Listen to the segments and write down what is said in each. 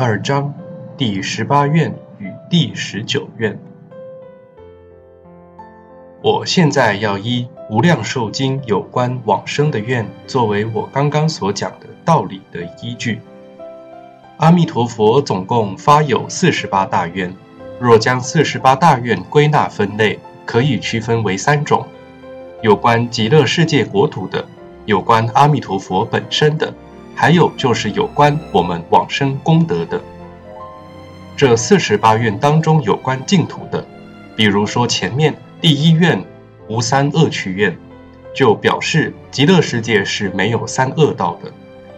二章第十八愿与第十九愿。我现在要依《无量寿经》有关往生的愿，作为我刚刚所讲的道理的依据。阿弥陀佛总共发有四十八大愿，若将四十八大愿归纳分类，可以区分为三种：有关极乐世界国土的，有关阿弥陀佛本身的，还有就是有关我们往生功德的。这四十八愿当中有关净土的，比如说前面第一愿无三恶趣愿，就表示极乐世界是没有三恶道的，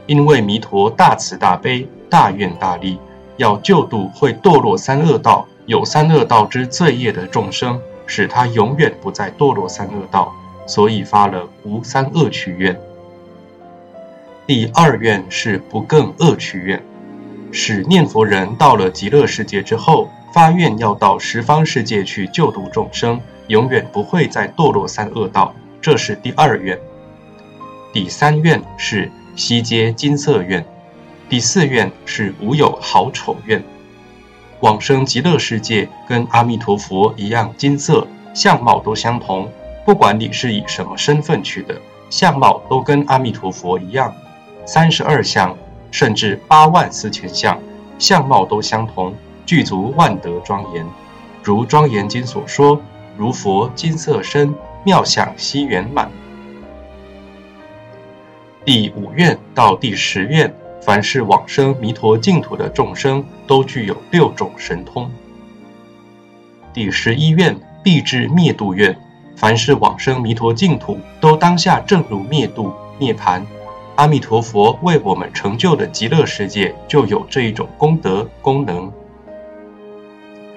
因为弥陀大慈大悲。大愿大力，要救度会堕落三恶道、有三恶道之罪业的众生，使他永远不再堕落三恶道，所以发了无三恶趣愿。第二愿是不更恶趣愿，使念佛人到了极乐世界之后，发愿要到十方世界去救度众生，永远不会再堕落三恶道，这是第二愿。第三愿是悉皆金色愿。第四愿是无有好丑愿，往生极乐世界跟阿弥陀佛一样金色，相貌都相同。不管你是以什么身份去的，相貌都跟阿弥陀佛一样。三十二相，甚至八万四千相，相貌都相同，具足万德庄严。如庄严经所说，如佛金色身，妙相悉圆满。第五愿到第十愿。凡是往生弥陀净土的众生，都具有六种神通。第十一愿必至灭度愿，凡是往生弥陀净土，都当下正如灭度涅盘。阿弥陀佛为我们成就的极乐世界，就有这一种功德功能。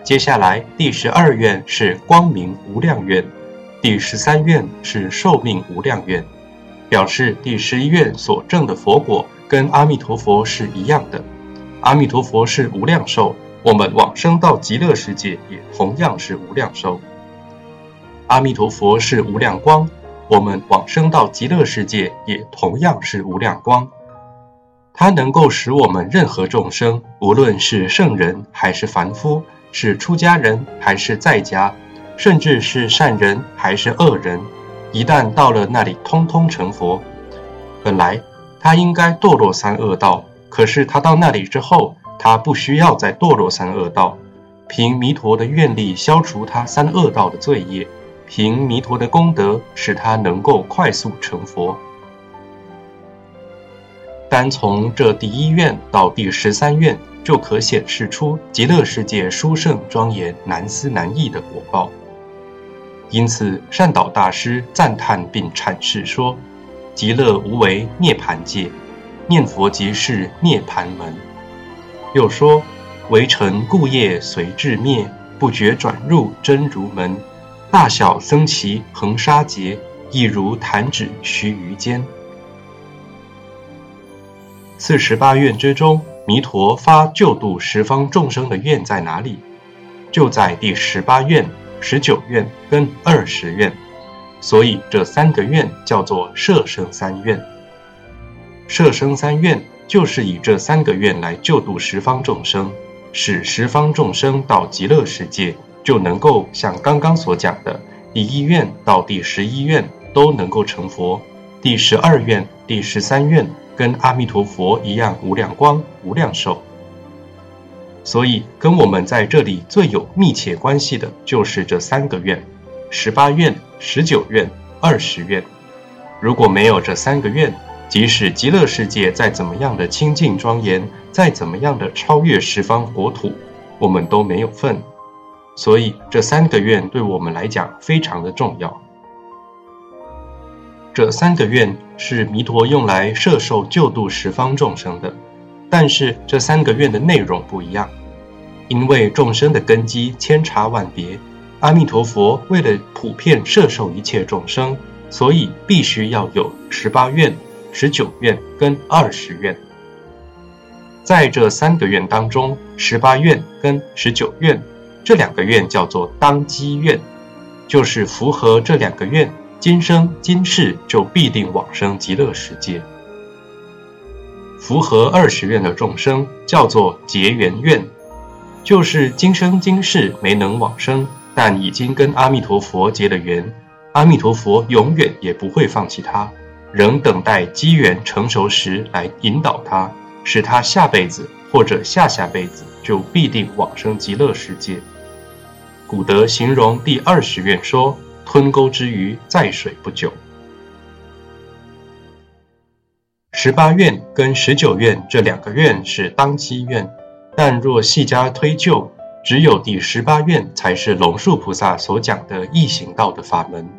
接下来第十二愿是光明无量愿，第十三愿是寿命无量愿，表示第十一愿所证的佛果。跟阿弥陀佛是一样的，阿弥陀佛是无量寿，我们往生到极乐世界也同样是无量寿。阿弥陀佛是无量光，我们往生到极乐世界也同样是无量光。它能够使我们任何众生，无论是圣人还是凡夫，是出家人还是在家，甚至是善人还是恶人，一旦到了那里，通通成佛。本来。他应该堕落三恶道，可是他到那里之后，他不需要再堕落三恶道，凭弥陀的愿力消除他三恶道的罪业，凭弥陀的功德使他能够快速成佛。单从这第一愿到第十三愿，就可显示出极乐世界殊胜庄严、难思难议的果报。因此，善导大师赞叹并阐释说。极乐无为涅盘界，念佛即是涅盘门。又说，为尘故业随至灭，不觉转入真如门。大小僧祇恒沙劫，亦如弹指须臾间。四十八愿之中，弥陀发救度十方众生的愿在哪里？就在第十八愿、十九愿跟二十愿。所以这三个愿叫做摄生三愿。摄生三愿就是以这三个愿来救度十方众生，使十方众生到极乐世界，就能够像刚刚所讲的，第一愿到第十一愿都能够成佛，第十二愿、第十三愿跟阿弥陀佛一样无量光、无量寿。所以跟我们在这里最有密切关系的就是这三个愿。十八愿、十九愿、二十愿，如果没有这三个愿，即使极乐世界再怎么样的清净庄严，再怎么样的超越十方国土，我们都没有份。所以这三个愿对我们来讲非常的重要。这三个愿是弥陀用来摄受救度十方众生的，但是这三个愿的内容不一样，因为众生的根基千差万别。阿弥陀佛为了普遍摄受一切众生，所以必须要有十八愿、十九愿跟二十愿。在这三个愿当中，十八愿跟十九愿这两个愿叫做当机愿，就是符合这两个愿，今生今世就必定往生极乐世界。符合二十愿的众生叫做结缘愿，就是今生今世没能往生，但已经跟阿弥陀佛结了缘，阿弥陀佛永远也不会放弃他，仍等待机缘成熟时来引导他，使他下辈子或者下下辈子就必定往生极乐世界。古德形容第二十愿说：“吞钩之鱼在水不久。”十八愿跟十九愿这两个愿是当机愿，但若细加推究，只有第十八愿才是龙树菩萨所讲的易行道的法门。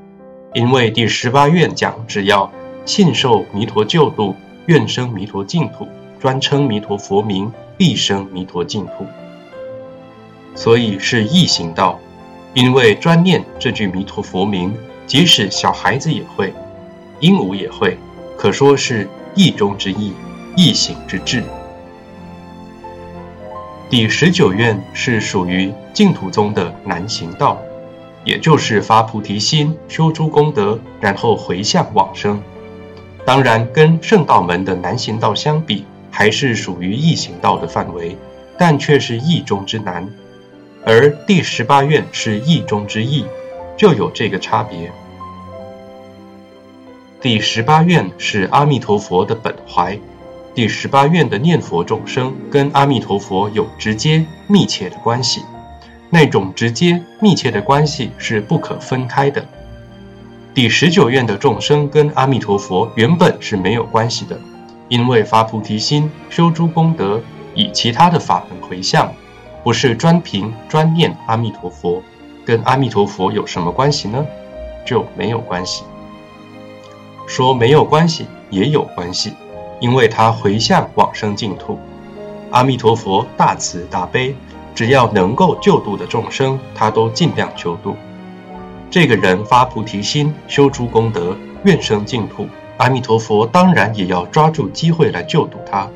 因为第十八愿讲，只要信受弥陀救度，愿生弥陀净土，专称弥陀佛名，必生弥陀净土，所以是易行道。因为专念这句弥陀佛名，即使小孩子也会，鹦鹉也会，可说是。意中之意，意行之志。第十九愿是属于净土宗的难行道，也就是发菩提心、修诸功德，然后回向往生。当然，跟圣道门的难行道相比，还是属于易行道的范围，但却是易中之难。而第十八愿是意中之意，就有这个差别。第十八愿是阿弥陀佛的本怀，第十八愿的念佛众生跟阿弥陀佛有直接密切的关系，那种直接密切的关系是不可分开的。第十九愿的众生跟阿弥陀佛原本是没有关系的，因为发菩提心、修诸功德、以其他的法门回向，不是专凭专念阿弥陀佛，跟阿弥陀佛有什么关系呢？就没有关系。说没有关系，也有关系，因为他回向往生净土。阿弥陀佛大慈大悲，只要能够救度的众生，他都尽量救度。这个人发菩提心，修诸功德，愿生净土，阿弥陀佛当然也要抓住机会来救度他。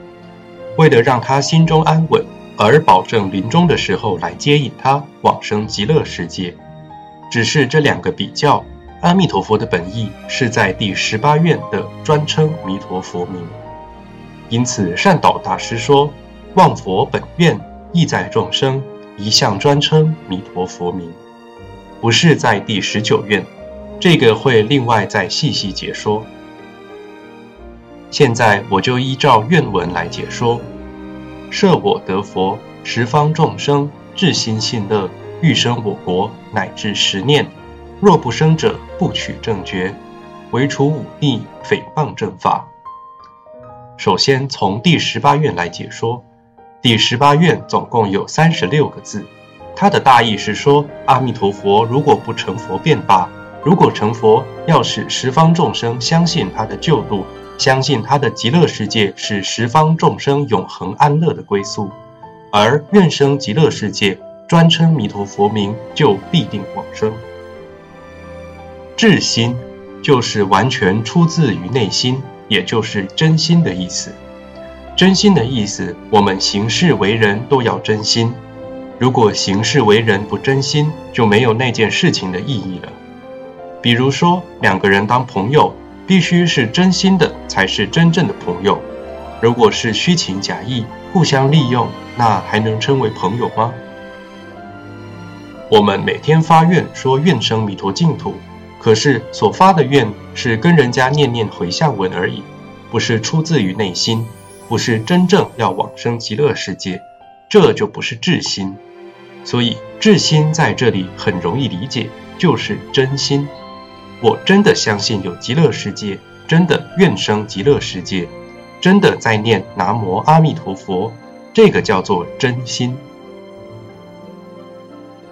为了让他心中安稳，而保证临终的时候来接引他往生极乐世界。只是这两个比较。阿弥陀佛的本意是在第十八愿的专称弥陀佛名，因此善导大师说：“望佛本愿意在众生，一向专称弥陀佛名。”不是在第十九愿，这个会另外再细细解说。现在我就依照愿文来解说：设我得佛，十方众生至心信乐，欲生我国，乃至十念。若不生者，不取正觉，唯除忤逆诽谤正法。首先从第十八愿来解说，第十八愿总共有三十六个字，它的大意是说，阿弥陀佛如果不成佛便罢，如果成佛，要使十方众生相信他的救度，相信他的极乐世界是十方众生永恒安乐的归宿，而愿生极乐世界，专称弥陀佛名，就必定往生。至心就是完全出自于内心，也就是真心的意思。真心的意思，我们行事为人都要真心。如果行事为人不真心，就没有那件事情的意义了。比如说，两个人当朋友，必须是真心的才是真正的朋友。如果是虚情假意、互相利用，那还能称为朋友吗？我们每天发愿说愿生弥陀净土。可是所发的愿是跟人家念念回向文而已，不是出自于内心，不是真正要往生极乐世界，这就不是至心。所以至心在这里很容易理解，就是真心。我真的相信有极乐世界，真的愿生极乐世界，真的在念南无阿弥陀佛，这个叫做真心。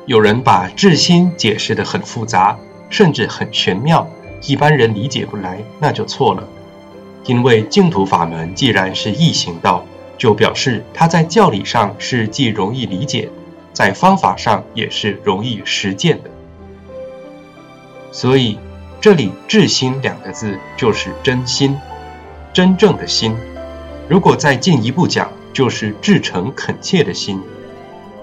有人把至心解释得很复杂。甚至很玄妙，一般人理解不来，那就错了。因为净土法门既然是易行道，就表示它在教理上是既容易理解，在方法上也是容易实践的。所以这里“至心”两个字就是真心，真正的心。如果再进一步讲，就是至诚恳切的心。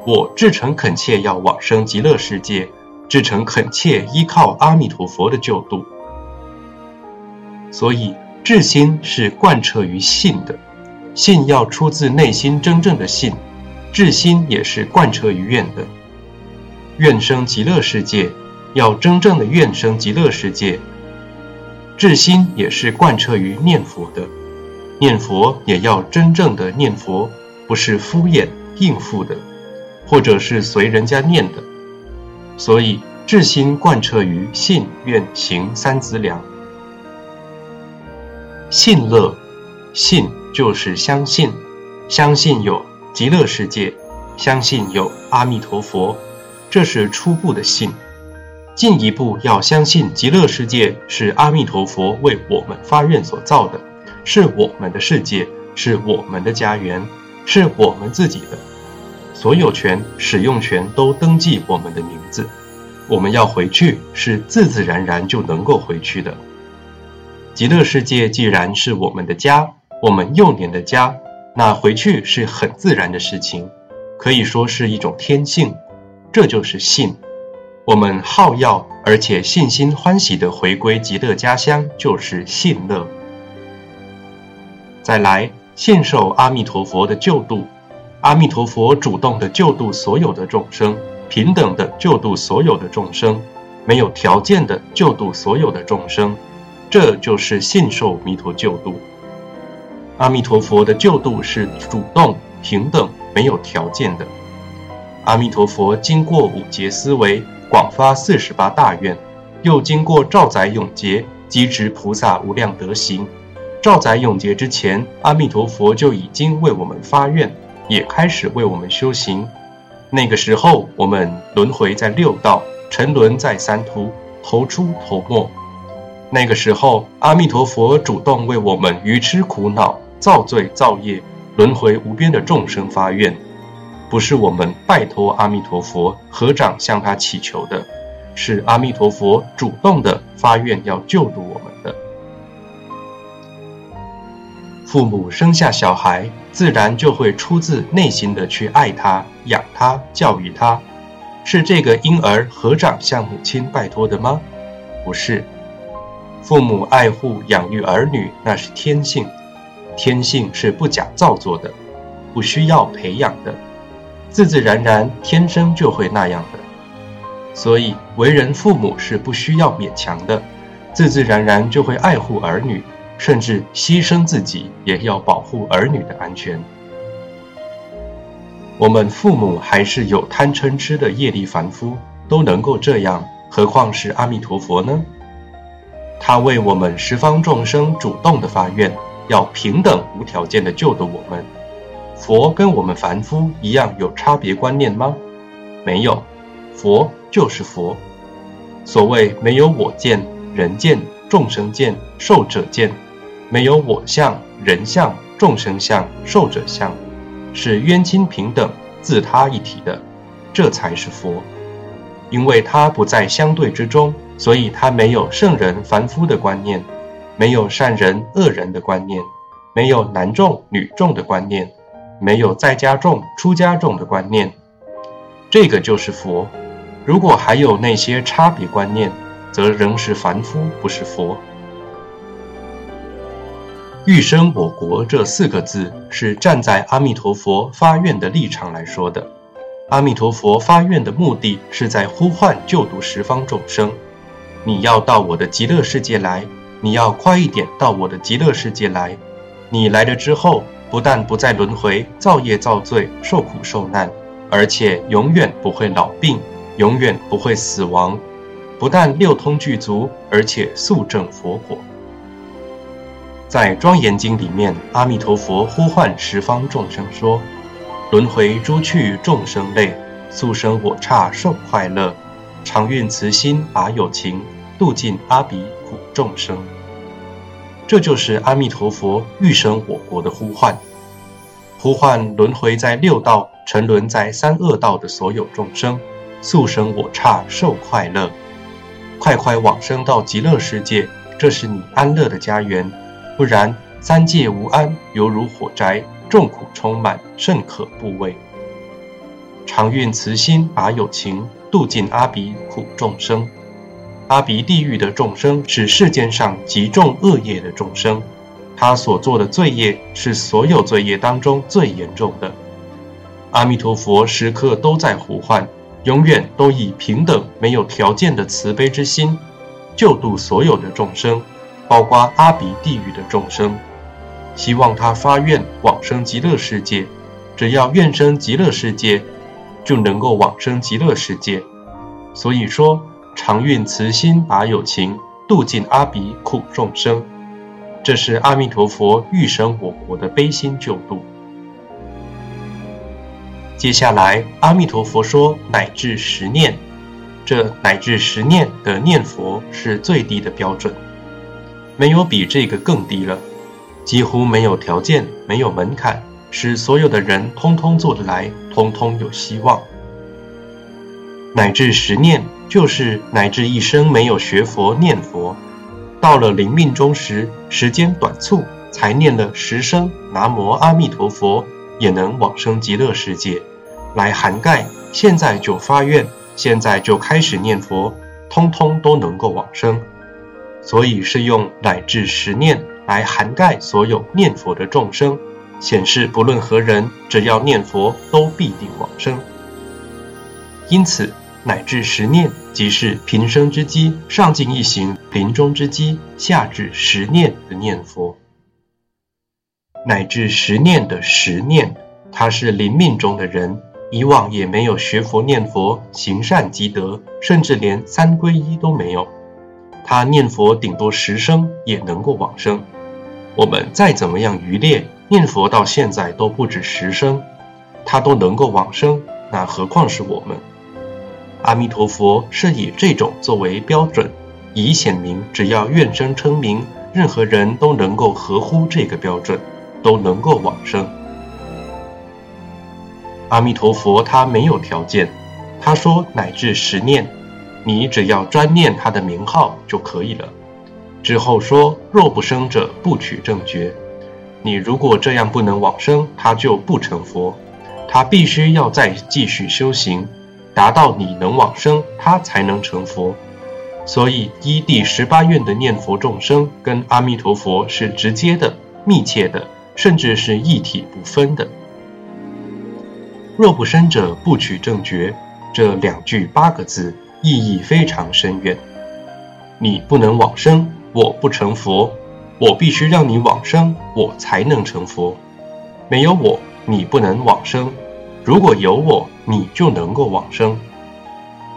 我至诚恳切要往生极乐世界。至诚恳切依靠阿弥陀佛的救度，所以至心是贯彻于信的，信要出自内心真正的信，至心也是贯彻于愿的。愿生极乐世界，要真正的愿生极乐世界。至心也是贯彻于念佛的，念佛也要真正的念佛，不是敷衍应付的，或者是随人家念的。所以至心贯彻于信愿行三资粮。信乐，信就是相信，相信有极乐世界，相信有阿弥陀佛，这是初步的信。进一步要相信极乐世界是阿弥陀佛为我们发愿所造的，是我们的世界，是我们的家园，是我们自己的，所有权、使用权都登记我们的名字。我们要回去是自自然然就能够回去的。极乐世界既然是我们的家，我们幼年的家，那回去是很自然的事情，可以说是一种天性，这就是信。我们好要而且信心欢喜的回归极乐家乡，就是信乐。再来，信受阿弥陀佛的救度，阿弥陀佛主动的救度所有的众生，平等的救度所有的众生，没有条件的救度所有的众生，这就是信受弥陀救度。阿弥陀佛的救度是主动、平等、没有条件的。阿弥陀佛经过五劫思维。广发四十八大愿，又经过兆载永劫，积持菩萨无量德行。兆载永劫之前，阿弥陀佛就已经为我们发愿，也开始为我们修行。那个时候，我们轮回在六道，沉沦在三途，头出头没。那个时候，阿弥陀佛主动为我们愚痴苦恼、造罪造业、轮回无边的众生发愿。不是我们拜托阿弥陀佛合掌向他祈求的，是阿弥陀佛主动的发愿要救度我们的。父母生下小孩，自然就会出自内心的去爱他、养他、教育他。是这个婴儿合掌向母亲拜托的吗？不是，父母爱护养育儿女那是天性，天性是不假造作的，不需要培养的。自自然然，天生就会那样的，所以为人父母是不需要勉强的，自自然然就会爱护儿女，甚至牺牲自己也要保护儿女的安全。我们父母还是有贪嗔痴的业力凡夫，都能够这样，何况是阿弥陀佛呢？他为我们十方众生主动的发愿，要平等无条件的救度我们。佛跟我们凡夫一样有差别观念吗？没有，佛就是佛。所谓没有我见、人见、众生见、寿者见，没有我相、人相、众生相、寿者相，是冤亲平等、自他一体的，这才是佛。因为他不在相对之中，所以他没有圣人、凡夫的观念，没有善人、恶人的观念，没有男众、女众的观念。没有在家众、出家众的观念，这个就是佛。如果还有那些差别观念，则仍是凡夫，不是佛。欲生我国这四个字是站在阿弥陀佛发愿的立场来说的。阿弥陀佛发愿的目的是在呼唤救度十方众生。你要到我的极乐世界来，你要快一点到我的极乐世界来。你来了之后。不但不再轮回造业造罪受苦受难，而且永远不会老病，永远不会死亡。不但六通具足，而且速证佛果。在《庄严经》里面，阿弥陀佛呼唤十方众生说：“轮回诸去众生类，速生我刹受快乐，常运慈心把有情，度尽阿鼻苦众生。”这就是阿弥陀佛欲生我国的呼唤，呼唤轮回在六道、沉沦在三恶道的所有众生，速生我刹受快乐，快快往生到极乐世界，这是你安乐的家园。不然三界无安，犹如火灾，众苦充满，甚可怖畏。常运慈心把有情，度尽阿鼻苦众生。阿鼻地狱的众生是世间上极重恶业的众生，他所做的罪业是所有罪业当中最严重的。阿弥陀佛时刻都在呼唤，永远都以平等、没有条件的慈悲之心，救度所有的众生，包括阿鼻地狱的众生。希望他发愿往生极乐世界，只要愿生极乐世界，就能够往生极乐世界。所以说，常运慈心把有情度尽阿鼻苦众生，这是阿弥陀佛欲生我国的悲心救度。接下来，阿弥陀佛说乃至十念，这乃至十念的念佛是最低的标准，没有比这个更低了。几乎没有条件，没有门槛，使所有的人通通做得来，通通有希望。乃至十念，就是乃至一生没有学佛念佛，到了临命终时，时间短促，才念了十声南无阿弥陀佛，也能往生极乐世界，来涵盖现在就发愿，现在就开始念佛，通通都能够往生。所以是用乃至十念。来涵盖所有念佛的众生，显示不论何人，只要念佛，都必定往生。因此，乃至十念即是平生之机，上进一行，临终之机，下至十念的念佛。乃至十念的十念，他是临命中的人，以往也没有学佛念佛，行善积德，甚至连三皈依都没有。他念佛顶多十声也能够往生。我们再怎么样愚劣，念佛到现在都不止十声，他都能够往生，那何况是我们？阿弥陀佛是以这种作为标准，以显明只要愿生称名，任何人都能够合乎这个标准，都能够往生。阿弥陀佛他没有条件，他说乃至十念，你只要专念他的名号就可以了。之后说：“若不生者，不取正觉。你如果这样不能往生，他就不成佛。他必须要再继续修行，达到你能往生，他才能成佛。所以依第十八愿的念佛众生，跟阿弥陀佛是直接的、密切的，甚至是一体不分的。若不生者，不取正觉。这两句八个字意义非常深远。你不能往生。”我不成佛，我必须让你往生，我才能成佛。没有我，你不能往生；如果有我，你就能够往生。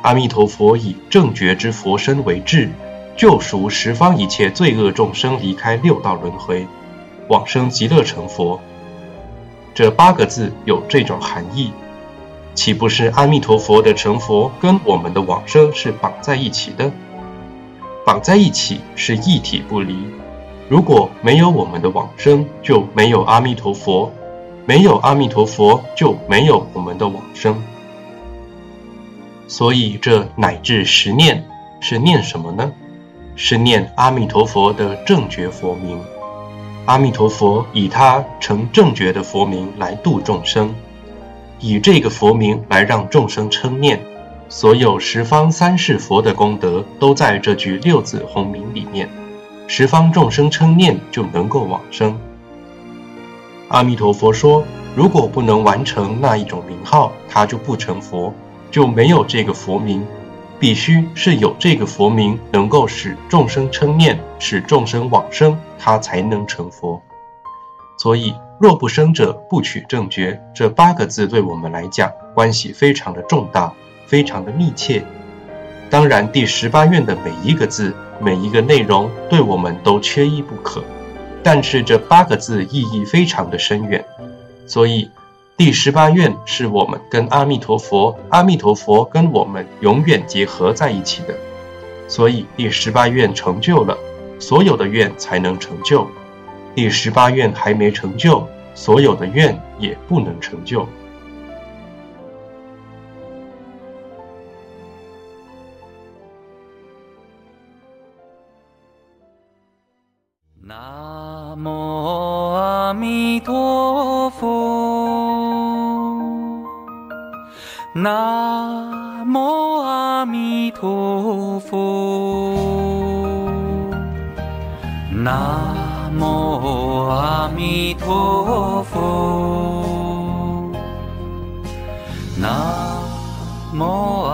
阿弥陀佛以正觉之佛身为智，救赎十方一切罪恶众生，离开六道轮回，往生极乐成佛。这八个字有这种含义，岂不是阿弥陀佛的成佛跟我们的往生是绑在一起的？绑在一起是一体不离。如果没有我们的往生，就没有阿弥陀佛；没有阿弥陀佛，就没有我们的往生。所以这乃至十念是念什么呢？是念阿弥陀佛的正觉佛名。阿弥陀佛以他成正觉的佛名来度众生，以这个佛名来让众生称念。所有十方三世佛的功德都在这句六字洪名里面，十方众生称念就能够往生。阿弥陀佛说，如果不能完成那一种名号，他就不成佛，就没有这个佛名。必须是有这个佛名，能够使众生称念，使众生往生，他才能成佛。所以，若不生者不取正觉，这八个字对我们来讲关系非常的重大。非常的密切，当然第十八愿的每一个字、每一个内容对我们都缺一不可。但是这八个字意义非常的深远，所以第十八愿是我们跟阿弥陀佛、阿弥陀佛跟我们永远结合在一起的。所以第十八愿成就了，所有的愿才能成就；第十八愿还没成就，所有的愿也不能成就。南南无阿弥陀佛，南。无阿弥陀佛，南无。